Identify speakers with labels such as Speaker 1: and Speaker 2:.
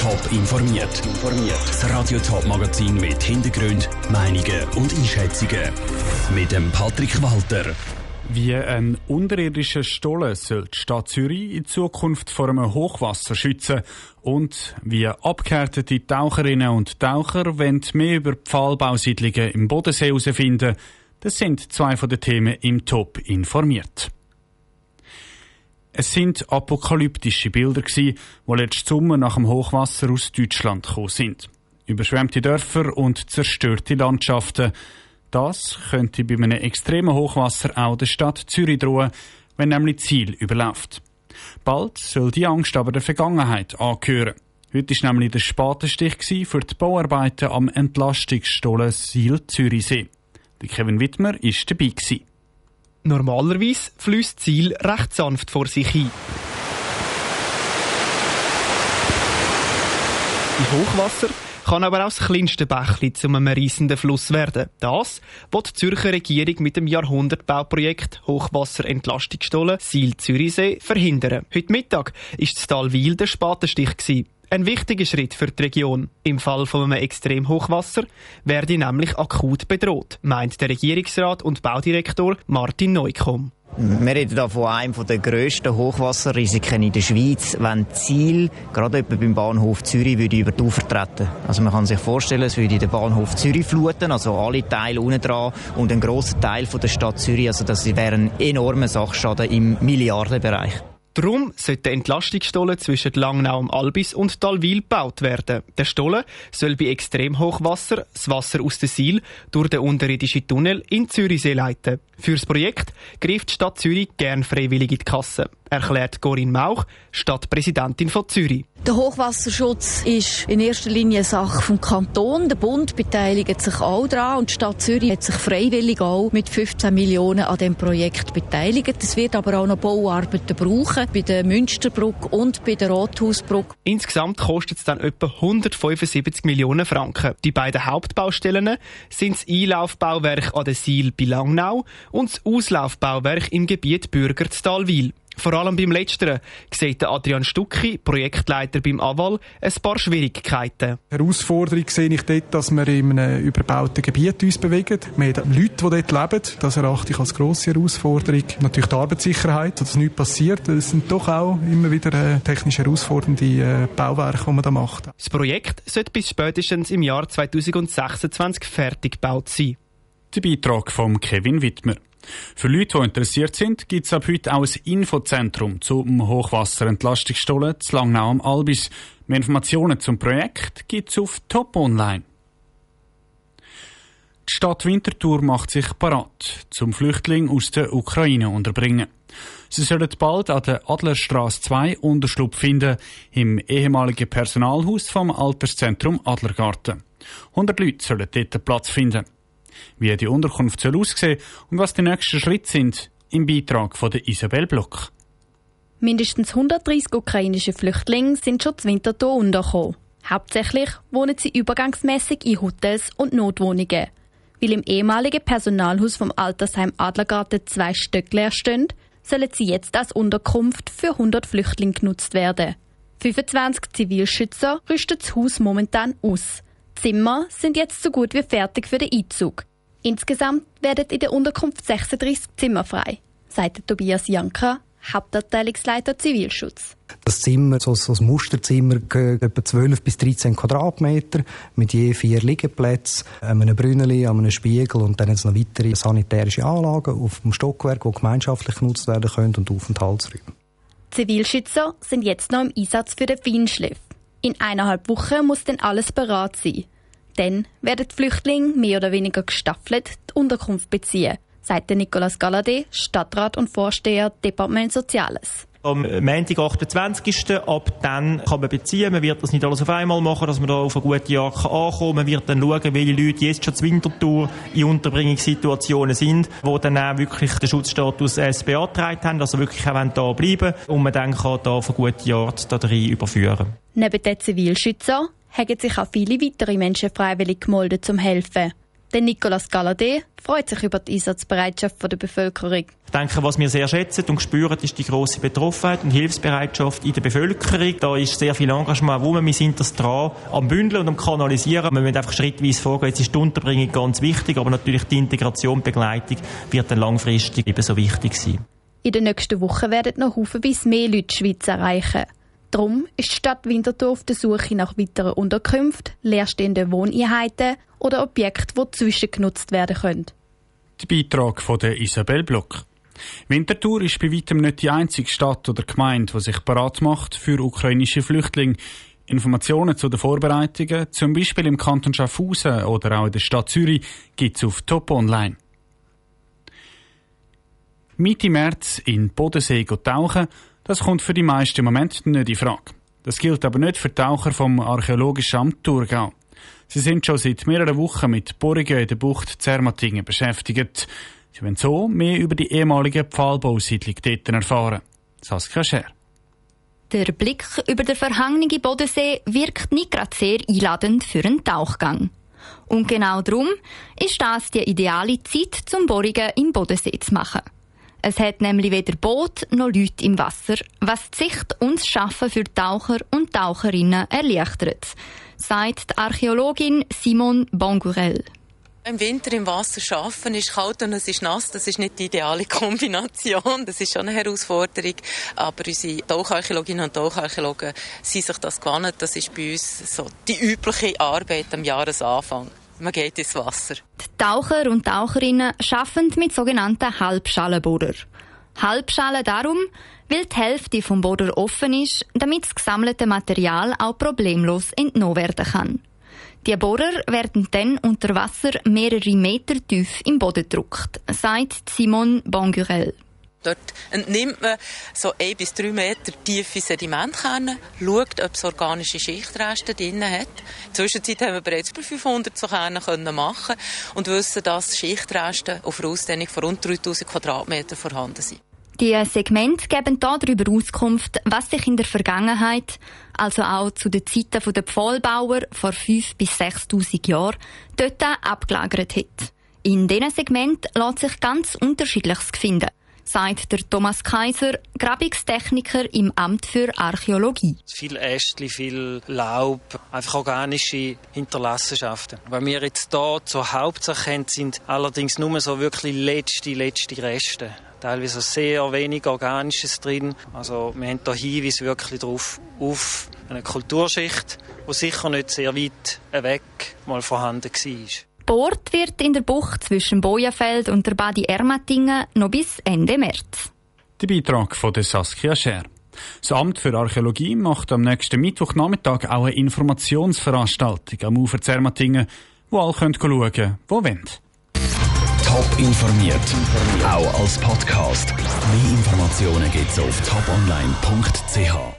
Speaker 1: Top informiert. Das Radio Top Magazin mit Hintergrund, Meinungen und Einschätzungen mit dem Patrick Walter.
Speaker 2: Wie ein unterirdischer Stollen soll die Stadt Zürich in Zukunft vor einem Hochwasser schützen und wie abgehärtete Taucherinnen und Taucher wollen mehr über Pfahlbausiedlungen im Bodensee herausfinden. Das sind zwei von den Themen im Top informiert. Es sind apokalyptische Bilder die letzten Sommer nach dem Hochwasser aus Deutschland gekommen sind. Überschwemmte Dörfer und zerstörte Landschaften. Das könnte bei einem extremen Hochwasser auch der Stadt Zürich drohen, wenn nämlich Ziel überläuft. Bald soll die Angst aber der Vergangenheit angehören. Heute war nämlich der Spatenstich für die Bauarbeiten am Entlastungsstollen Siel Zürichsee. Kevin Wittmer war dabei.
Speaker 3: Normalerweise fließt Ziel recht sanft vor sich hin. Im Hochwasser kann aber auch das kleinste Bächli zu einem reissenden Fluss werden. Das, was die Zürcher Regierung mit dem Jahrhundertbauprojekt Hochwasserentlastungsstollen Siel Zürichsee verhindern. Heute Mittag ist das Tal Wiel der Spatenstich. Ein wichtiger Schritt für die Region. Im Fall von einem Extremhochwasser werde nämlich akut bedroht, meint der Regierungsrat und Baudirektor Martin Neukomm.
Speaker 4: Wir reden hier von einem der grössten Hochwasserrisiken in der Schweiz, wenn Ziel, gerade etwa beim Bahnhof Zürich, würde über die Ufer treten. Also man kann sich vorstellen, es würde den Bahnhof Zürich fluten, also alle Teile unten dran und ein grosser Teil von der Stadt Zürich. Also das wäre ein enormer Sachschaden im Milliardenbereich.
Speaker 3: Darum sollte der Entlastungsstollen zwischen Langnau am Albis und Talwil gebaut werden. Der Stollen soll bei Extremhochwasser das Wasser aus der Siel durch den unterirdischen Tunnel in Zürichsee leiten. Für das Projekt greift die Stadt Zürich gern freiwillig in die Kasse erklärt Corinne Mauch, Stadtpräsidentin von Zürich.
Speaker 5: Der Hochwasserschutz ist in erster Linie Sache vom Kanton. Der Bund beteiligt sich auch daran und die Stadt Zürich hat sich freiwillig auch mit 15 Millionen an dem Projekt beteiligt. Es wird aber auch noch Bauarbeiten brauchen bei der Münsterbrücke und bei der Rothausbrücke.
Speaker 3: Insgesamt kostet es dann etwa 175 Millionen Franken. Die beiden Hauptbaustellen sind das Einlaufbauwerk an der Siel bei Langnau und das Auslaufbauwerk im Gebiet Bürgerstalwil. Vor allem beim Letzteren sieht Adrian Stucki, Projektleiter beim AWAL, ein paar Schwierigkeiten.
Speaker 6: Herausforderung sehe ich dort, dass wir in einem überbauten Gebiet uns bewegen. Wir haben Leute, die dort leben. Das erachte ich als grosse Herausforderung. Natürlich die Arbeitssicherheit, dass nichts passiert. Das sind doch auch immer wieder äh, technisch herausfordernde äh, Bauwerke, die man da macht.
Speaker 3: Das Projekt sollte bis spätestens im Jahr 2026 fertig gebaut sein.
Speaker 2: Der Beitrag von Kevin Wittmer. Für Leute, die interessiert sind, gibt es ab heute auch ein Infozentrum zum Hochwasserentlastungsstollen zu Langnau am Albis. Mehr Informationen zum Projekt gibt es auf Top Online. Die Stadt Winterthur macht sich parat, zum Flüchtling aus der Ukraine unterbringen. Sie sollen bald an der Adlerstraße 2 Unterschlupf finden, im ehemaligen Personalhaus vom Alterszentrum Adlergarten. 100 Leute sollen dort Platz finden wie die Unterkunft soll aussehen und was die nächsten Schritte sind, im Beitrag von der Isabel Block.
Speaker 7: Mindestens 130 ukrainische Flüchtlinge sind schon zu Winterthur untergekommen. Hauptsächlich wohnen sie übergangsmäßig in Hotels und Notwohnungen. Weil im ehemaligen Personalhaus vom Altersheim Adlergarten zwei Stöcke leer stehen, sollen sie jetzt als Unterkunft für 100 Flüchtlinge genutzt werden. 25 Zivilschützer rüsten das Haus momentan aus. Zimmer sind jetzt so gut wie fertig für den Einzug. Insgesamt werden in der Unterkunft 36 Zimmer frei, sagt Tobias Janka, Hauptabteilungsleiter Zivilschutz.
Speaker 8: Das Zimmer, so, so ein Musterzimmer, etwa 12 bis 13 Quadratmeter mit je vier Liegeplätzen, einem Brünneli, einem Spiegel und dann noch weitere sanitärische Anlagen auf dem Stockwerk, die gemeinschaftlich genutzt werden können und Aufenthaltsräume.
Speaker 7: Zivilschützer sind jetzt noch im Einsatz für den Feinschliff. In eineinhalb Wochen muss dann alles bereit sein. Dann werden die Flüchtlinge mehr oder weniger gestaffelt die Unterkunft beziehen, sagt Nicolas Galladay, Stadtrat und Vorsteher Departement Soziales.
Speaker 9: Am Montag, 28. Ab dann kann man beziehen. Man wird das nicht alles auf einmal machen, dass man da auf eine gute Jahr ankommen kann. Man wird dann schauen, welche Leute jetzt schon zur Wintertour in Unterbringungssituationen sind, wo dann auch wirklich den Schutzstatus S beantragt haben, also wirklich auch da bleiben und man dann kann da auf eine gute Art da rein überführen.
Speaker 7: Neben den Zivilschützern haben sich auch viele weitere Menschen freiwillig gemeldet zum Helfen. Der Nicolas Galladay freut sich über die Einsatzbereitschaft der Bevölkerung.
Speaker 9: Ich denke, was wir sehr schätzen und spüren, ist die grosse Betroffenheit und Hilfsbereitschaft in der Bevölkerung. Da ist sehr viel Engagement rum. Wir sind das dran am Bündeln und am Kanalisieren. Wir müssen einfach schrittweise vorgehen. Jetzt ist die Unterbringung ganz wichtig, aber natürlich die Integration und Begleitung wird dann langfristig ebenso wichtig sein.
Speaker 7: In den nächsten Wochen werden noch haufenweise mehr Leute die Schweiz erreichen. Darum ist die Stadt Winterthur auf der Suche nach weiteren Unterkünften, leerstehenden Wohneinheiten oder Objekten, die zwischengenutzt werden können.
Speaker 2: Der Beitrag von der Isabel Block. Winterthur ist bei weitem nicht die einzige Stadt oder Gemeinde, die sich bereit macht für ukrainische Flüchtlinge. Informationen zu den Vorbereitungen, zum Beispiel im Kanton Schaffhausen oder auch in der Stadt Zürich, gibt es auf Top Online. Mitte März in Bodensee tauchen, das kommt für die meisten im Moment nicht in Frage. Das gilt aber nicht für Taucher vom Archäologischen Amt Thurgau. Sie sind schon seit mehreren Wochen mit Bohrungen in der Bucht Zermattingen beschäftigt. Sie wollen so mehr über die ehemalige Pfahlbausiedlung dort erfahren. Saskia Scher.
Speaker 10: Der Blick über den verhangenen Bodensee wirkt nicht gerade sehr einladend für einen Tauchgang. Und genau darum ist das die ideale Zeit, zum Bohrungen im Bodensee zu machen. Es hat nämlich weder Boot noch Leute im Wasser, was die Sicht und das Schaffen für Taucher und Taucherinnen erleichtert, sagt die Archäologin Simone Bongurel.
Speaker 11: Im Winter im Wasser arbeiten ist kalt und es ist nass. Das ist nicht die ideale Kombination. Das ist schon eine Herausforderung. Aber unsere Taucharchäologinnen und Taucharchäologen sind sich das gewohnt. Das ist bei uns so die übliche Arbeit am Jahresanfang. Man geht ins Wasser.
Speaker 10: Die Taucher und Taucherinnen arbeiten mit sogenannten Halbschalenbohrer. Halbschalen darum, weil die Hälfte vom Bohrer offen ist, damit das gesammelte Material auch problemlos entnommen werden kann. Die Bohrer werden dann unter Wasser mehrere Meter tief im Boden gedruckt, sagt Simon Bongurel.
Speaker 11: Dort entnimmt man so ein bis drei Meter tiefe Sedimentkerne, schaut, ob es organische Schichtreste drin hat. In der Zwischenzeit haben wir bereits über 500 so Kerne können machen und wissen, dass Schichtreste auf einer Ausdehnung von rund 3000 Quadratmetern vorhanden sind.
Speaker 10: Die Segmente geben darüber Auskunft, was sich in der Vergangenheit, also auch zu den Zeiten der Pfahlbauer vor 5.000 bis 6.000 Jahren, dort abgelagert hat. In diesen Segment lässt sich ganz Unterschiedliches finden sagt der Thomas Kaiser, Grabungstechniker im Amt für Archäologie.
Speaker 12: Viel Ästli, viel Laub, einfach organische Hinterlassenschaften. Was wir jetzt hier zur Hauptsache haben, sind allerdings nur so wirklich letzte, letzte Reste. Teilweise sehr wenig Organisches drin. Also wir haben hier Hinweise wirklich darauf, auf eine Kulturschicht, die sicher nicht sehr weit weg mal vorhanden war.
Speaker 10: Gebohrt wird in der Bucht zwischen Bojenfeld und der Badi Ermatingen noch bis Ende März.
Speaker 2: Der Beitrag von der Saskia Scher. Das Amt für Archäologie macht am nächsten Mittwochnachmittag auch eine Informationsveranstaltung am Ufer Zermattingen, wo alle schauen können, wo wollen.
Speaker 1: Top informiert, auch als Podcast. Mehr Informationen gibt's auf toponline.ch.